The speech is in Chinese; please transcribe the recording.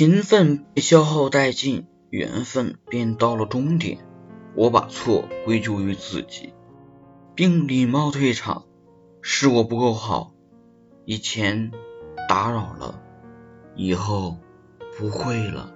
勤奋被消耗殆尽，缘分便到了终点，我把错归咎于自己，并礼貌退场，是我不够好，以前打扰了，以后不会了。